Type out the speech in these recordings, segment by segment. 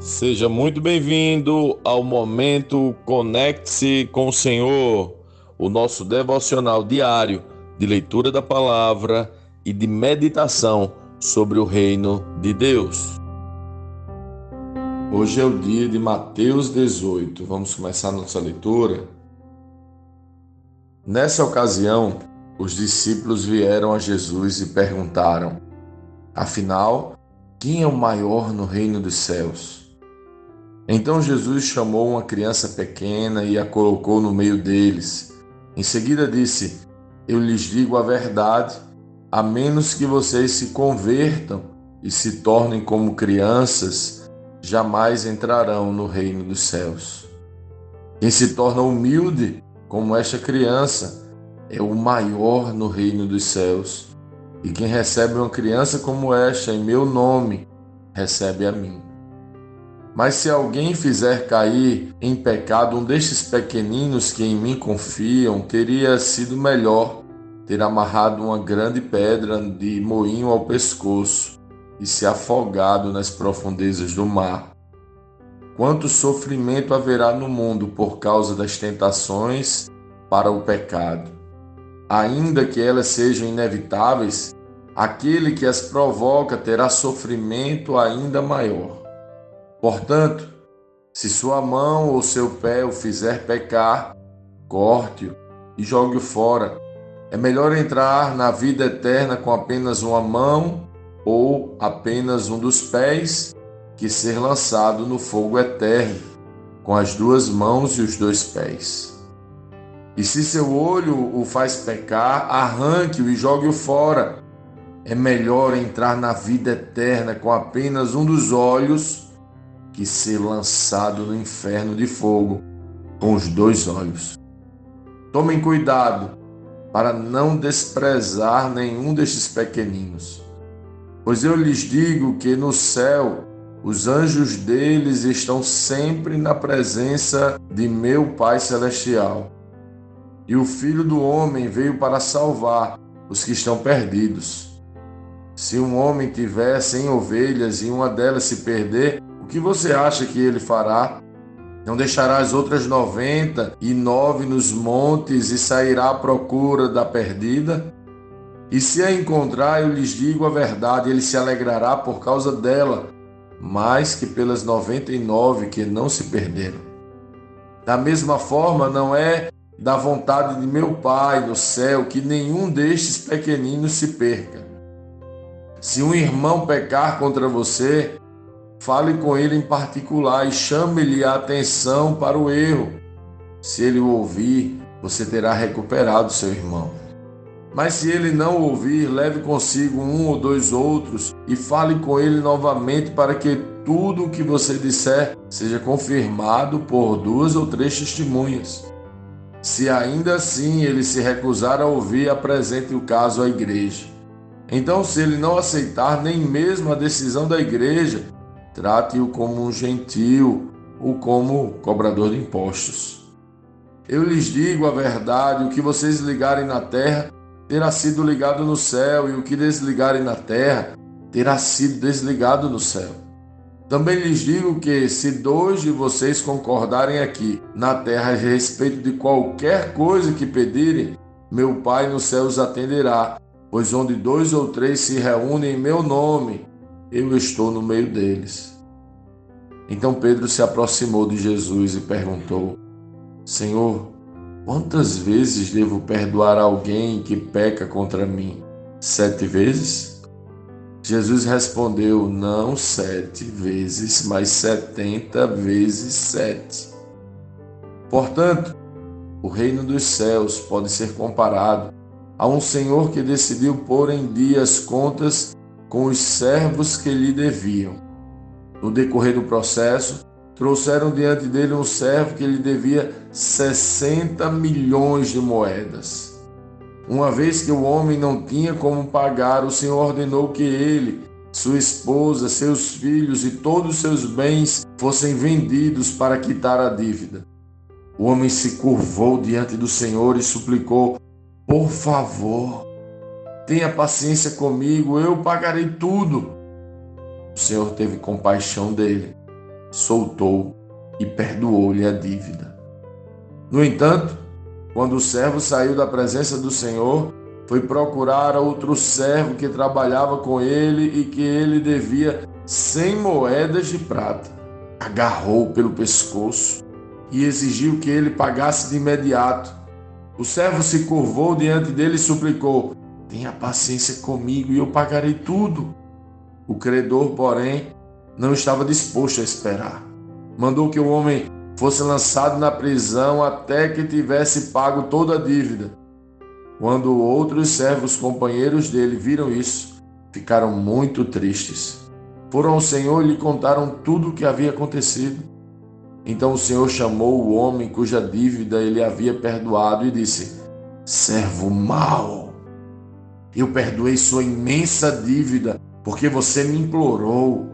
Seja muito bem-vindo ao momento Conecte-se com o Senhor, o nosso devocional diário de leitura da palavra e de meditação sobre o reino de Deus. Hoje é o dia de Mateus 18. Vamos começar nossa leitura. Nessa ocasião, os discípulos vieram a Jesus e perguntaram: Afinal, quem é o maior no reino dos céus? Então Jesus chamou uma criança pequena e a colocou no meio deles. Em seguida disse: Eu lhes digo a verdade, a menos que vocês se convertam e se tornem como crianças, jamais entrarão no reino dos céus. Quem se torna humilde, como esta criança, é o maior no reino dos céus. E quem recebe uma criança como esta em meu nome, recebe a mim. Mas se alguém fizer cair em pecado um destes pequeninos que em mim confiam, teria sido melhor ter amarrado uma grande pedra de moinho ao pescoço e se afogado nas profundezas do mar. Quanto sofrimento haverá no mundo por causa das tentações para o pecado. Ainda que elas sejam inevitáveis, aquele que as provoca terá sofrimento ainda maior. Portanto, se sua mão ou seu pé o fizer pecar, corte-o e jogue-o fora. É melhor entrar na vida eterna com apenas uma mão ou apenas um dos pés que ser lançado no fogo eterno com as duas mãos e os dois pés. E se seu olho o faz pecar, arranque-o e jogue-o fora. É melhor entrar na vida eterna com apenas um dos olhos que ser lançado no inferno de fogo com os dois olhos. Tomem cuidado para não desprezar nenhum destes pequeninos, pois eu lhes digo que no céu os anjos deles estão sempre na presença de meu Pai Celestial. E o Filho do Homem veio para salvar os que estão perdidos. Se um homem tiver cem ovelhas e uma delas se perder, que você acha que ele fará? Não deixará as outras noventa e nove nos montes e sairá à procura da perdida? E se a encontrar, eu lhes digo a verdade, ele se alegrará por causa dela, mais que pelas noventa e nove que não se perderam. Da mesma forma, não é da vontade de meu Pai no céu que nenhum destes pequeninos se perca. Se um irmão pecar contra você, Fale com ele em particular e chame-lhe a atenção para o erro. Se ele o ouvir, você terá recuperado seu irmão. Mas se ele não ouvir, leve consigo um ou dois outros e fale com ele novamente para que tudo o que você disser seja confirmado por duas ou três testemunhas. Se ainda assim ele se recusar a ouvir, apresente o caso à igreja. Então, se ele não aceitar nem mesmo a decisão da igreja, Trate-o como um gentil ou como cobrador de impostos. Eu lhes digo a verdade: o que vocês ligarem na terra terá sido ligado no céu, e o que desligarem na terra terá sido desligado no céu. Também lhes digo que, se dois de vocês concordarem aqui na terra a respeito de qualquer coisa que pedirem, meu Pai no céu os atenderá, pois onde dois ou três se reúnem em meu nome, eu estou no meio deles. Então Pedro se aproximou de Jesus e perguntou: Senhor, quantas vezes devo perdoar alguém que peca contra mim? Sete vezes? Jesus respondeu: Não sete vezes, mas setenta vezes sete. Portanto, o reino dos céus pode ser comparado a um senhor que decidiu pôr em dia as contas com os servos que lhe deviam. No decorrer do processo, trouxeram diante dele um servo que lhe devia 60 milhões de moedas. Uma vez que o homem não tinha como pagar, o Senhor ordenou que ele, sua esposa, seus filhos e todos os seus bens fossem vendidos para quitar a dívida. O homem se curvou diante do Senhor e suplicou: Por favor, Tenha paciência comigo, eu pagarei tudo. O Senhor teve compaixão dele, soltou e perdoou-lhe a dívida. No entanto, quando o servo saiu da presença do Senhor, foi procurar outro servo que trabalhava com ele e que ele devia cem moedas de prata. Agarrou pelo pescoço e exigiu que ele pagasse de imediato. O servo se curvou diante dele e suplicou: Tenha paciência comigo e eu pagarei tudo. O credor, porém, não estava disposto a esperar. Mandou que o homem fosse lançado na prisão até que tivesse pago toda a dívida. Quando outros servos companheiros dele viram isso, ficaram muito tristes. Foram ao Senhor e lhe contaram tudo o que havia acontecido. Então o Senhor chamou o homem cuja dívida ele havia perdoado e disse: Servo mau, eu perdoei sua imensa dívida porque você me implorou.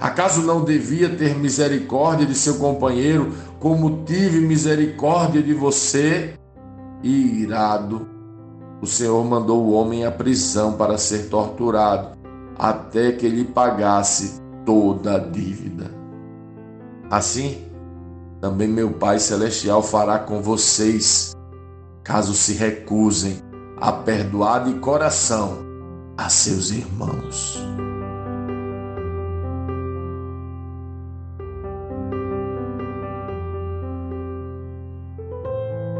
Acaso não devia ter misericórdia de seu companheiro, como tive misericórdia de você? E irado, o Senhor mandou o homem à prisão para ser torturado, até que ele pagasse toda a dívida. Assim, também meu Pai Celestial fará com vocês, caso se recusem a perdoar de coração a seus irmãos.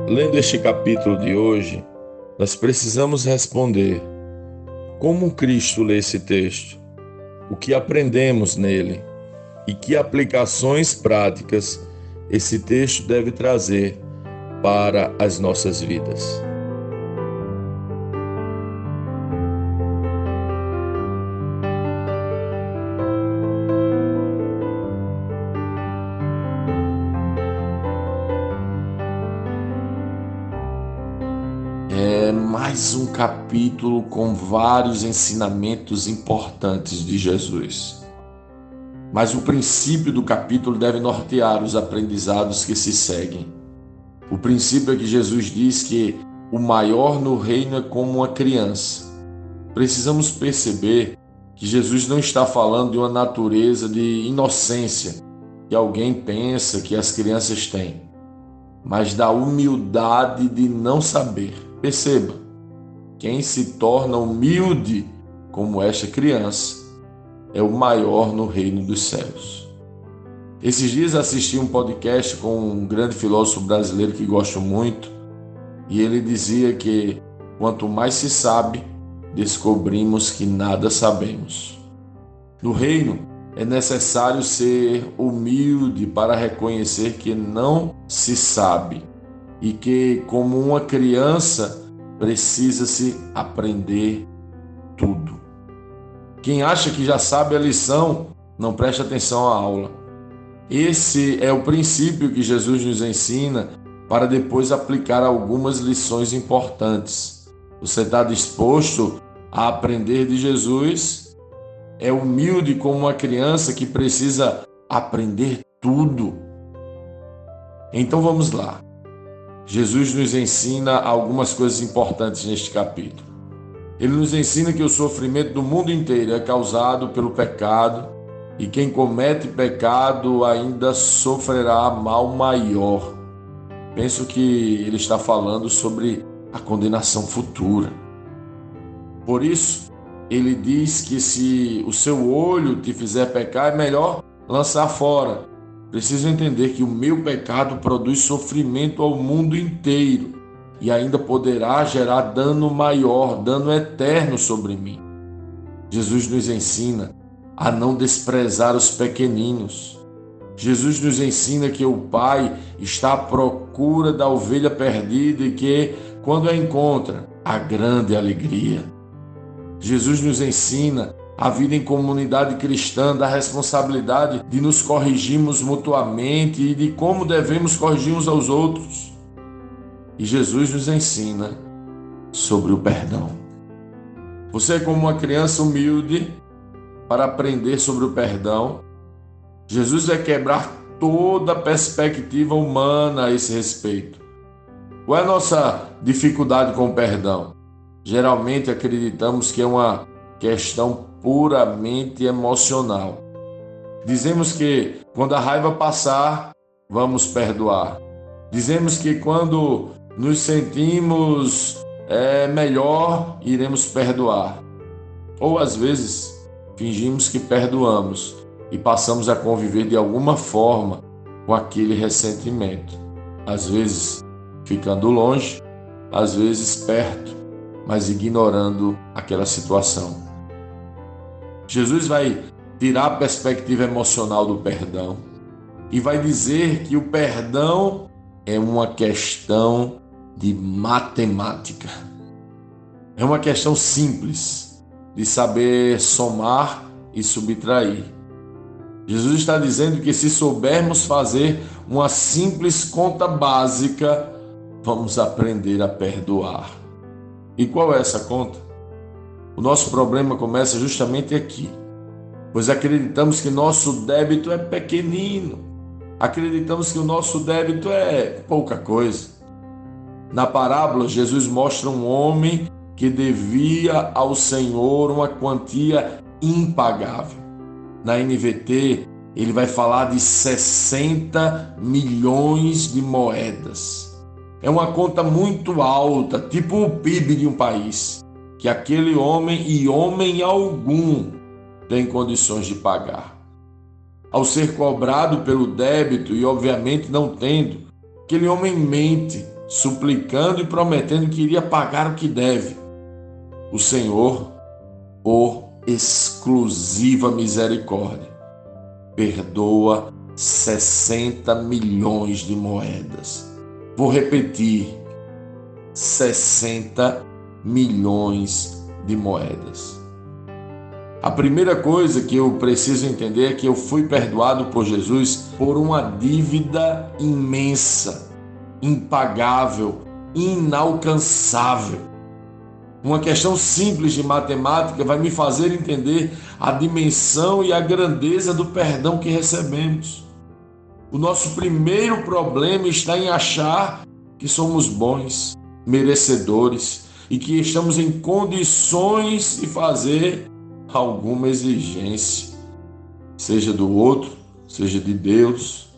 Lendo este capítulo de hoje, nós precisamos responder: como Cristo lê esse texto? O que aprendemos nele? E que aplicações práticas esse texto deve trazer para as nossas vidas? Capítulo com vários ensinamentos importantes de Jesus. Mas o princípio do capítulo deve nortear os aprendizados que se seguem. O princípio é que Jesus diz que o maior no reino é como uma criança. Precisamos perceber que Jesus não está falando de uma natureza de inocência que alguém pensa que as crianças têm, mas da humildade de não saber. Perceba, quem se torna humilde como esta criança é o maior no reino dos céus. Esses dias assisti um podcast com um grande filósofo brasileiro que gosto muito, e ele dizia que quanto mais se sabe, descobrimos que nada sabemos. No reino, é necessário ser humilde para reconhecer que não se sabe e que, como uma criança, precisa-se aprender tudo. Quem acha que já sabe a lição, não preste atenção à aula. Esse é o princípio que Jesus nos ensina para depois aplicar algumas lições importantes. Você está disposto a aprender de Jesus? É humilde como uma criança que precisa aprender tudo. Então vamos lá. Jesus nos ensina algumas coisas importantes neste capítulo. Ele nos ensina que o sofrimento do mundo inteiro é causado pelo pecado e quem comete pecado ainda sofrerá mal maior. Penso que ele está falando sobre a condenação futura. Por isso, ele diz que se o seu olho te fizer pecar, é melhor lançar fora Preciso entender que o meu pecado produz sofrimento ao mundo inteiro e ainda poderá gerar dano maior, dano eterno sobre mim. Jesus nos ensina a não desprezar os pequeninos. Jesus nos ensina que o Pai está à procura da ovelha perdida e que, quando a encontra, a grande alegria. Jesus nos ensina a vida em comunidade cristã, da responsabilidade de nos corrigirmos mutuamente e de como devemos corrigir uns aos outros. E Jesus nos ensina sobre o perdão. Você é como uma criança humilde para aprender sobre o perdão. Jesus vai quebrar toda perspectiva humana a esse respeito. Qual é a nossa dificuldade com o perdão? Geralmente acreditamos que é uma questão puramente emocional. Dizemos que quando a raiva passar, vamos perdoar. Dizemos que quando nos sentimos é, melhor, iremos perdoar. Ou às vezes fingimos que perdoamos e passamos a conviver de alguma forma com aquele ressentimento. Às vezes ficando longe, às vezes perto, mas ignorando aquela situação. Jesus vai tirar a perspectiva emocional do perdão e vai dizer que o perdão é uma questão de matemática. É uma questão simples de saber somar e subtrair. Jesus está dizendo que se soubermos fazer uma simples conta básica, vamos aprender a perdoar. E qual é essa conta? O nosso problema começa justamente aqui, pois acreditamos que nosso débito é pequenino, acreditamos que o nosso débito é pouca coisa. Na parábola, Jesus mostra um homem que devia ao Senhor uma quantia impagável. Na NVT, ele vai falar de 60 milhões de moedas. É uma conta muito alta, tipo o PIB de um país, que aquele homem e homem algum tem condições de pagar. Ao ser cobrado pelo débito e obviamente não tendo, aquele homem mente, suplicando e prometendo que iria pagar o que deve. O Senhor, por exclusiva misericórdia, perdoa 60 milhões de moedas Vou repetir: 60 milhões de moedas. A primeira coisa que eu preciso entender é que eu fui perdoado por Jesus por uma dívida imensa, impagável, inalcançável. Uma questão simples de matemática vai me fazer entender a dimensão e a grandeza do perdão que recebemos. O nosso primeiro problema está em achar que somos bons, merecedores e que estamos em condições de fazer alguma exigência, seja do outro, seja de Deus.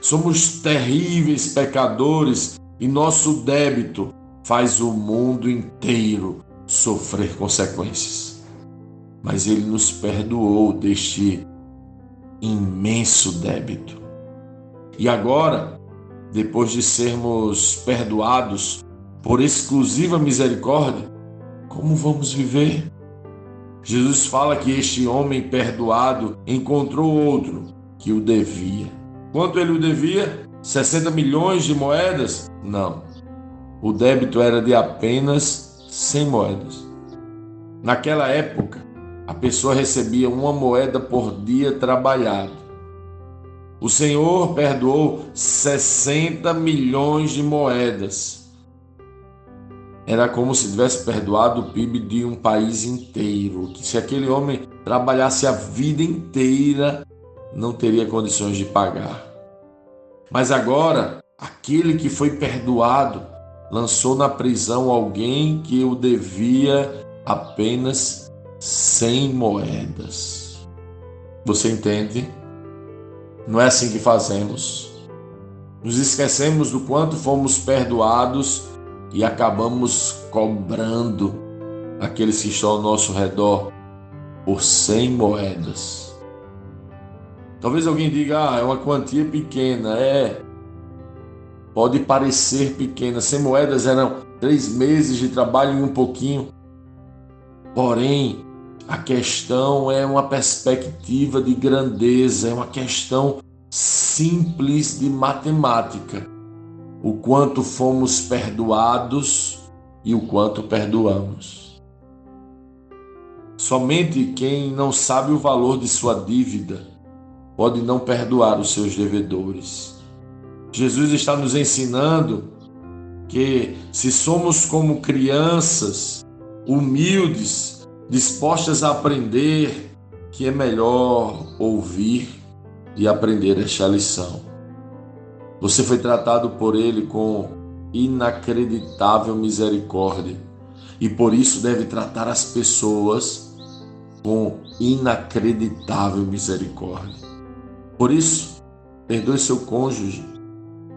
Somos terríveis pecadores e nosso débito faz o mundo inteiro sofrer consequências. Mas Ele nos perdoou deste imenso débito. E agora, depois de sermos perdoados por exclusiva misericórdia, como vamos viver? Jesus fala que este homem perdoado encontrou outro que o devia. Quanto ele o devia? 60 milhões de moedas? Não. O débito era de apenas 100 moedas. Naquela época, a pessoa recebia uma moeda por dia trabalhado. O Senhor perdoou 60 milhões de moedas. Era como se tivesse perdoado o PIB de um país inteiro. Que se aquele homem trabalhasse a vida inteira, não teria condições de pagar. Mas agora, aquele que foi perdoado lançou na prisão alguém que o devia apenas 100 moedas. Você entende? Não é assim que fazemos. Nos esquecemos do quanto fomos perdoados e acabamos cobrando aqueles que estão ao nosso redor por cem moedas. Talvez alguém diga, ah, é uma quantia pequena. É, pode parecer pequena. Cem moedas eram três meses de trabalho e um pouquinho. Porém, a questão é uma perspectiva de grandeza, é uma questão simples de matemática. O quanto fomos perdoados e o quanto perdoamos. Somente quem não sabe o valor de sua dívida pode não perdoar os seus devedores. Jesus está nos ensinando que se somos como crianças humildes, dispostas a aprender que é melhor ouvir e aprender esta lição. Você foi tratado por Ele com inacreditável misericórdia e por isso deve tratar as pessoas com inacreditável misericórdia. Por isso, perdoe seu cônjuge,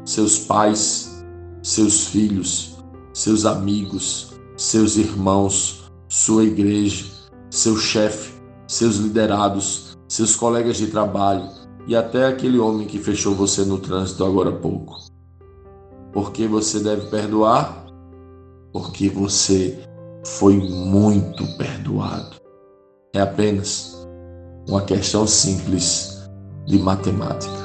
seus pais, seus filhos, seus amigos, seus irmãos, sua igreja, seu chefe, seus liderados, seus colegas de trabalho e até aquele homem que fechou você no trânsito agora há pouco. Por que você deve perdoar? Porque você foi muito perdoado. É apenas uma questão simples de matemática.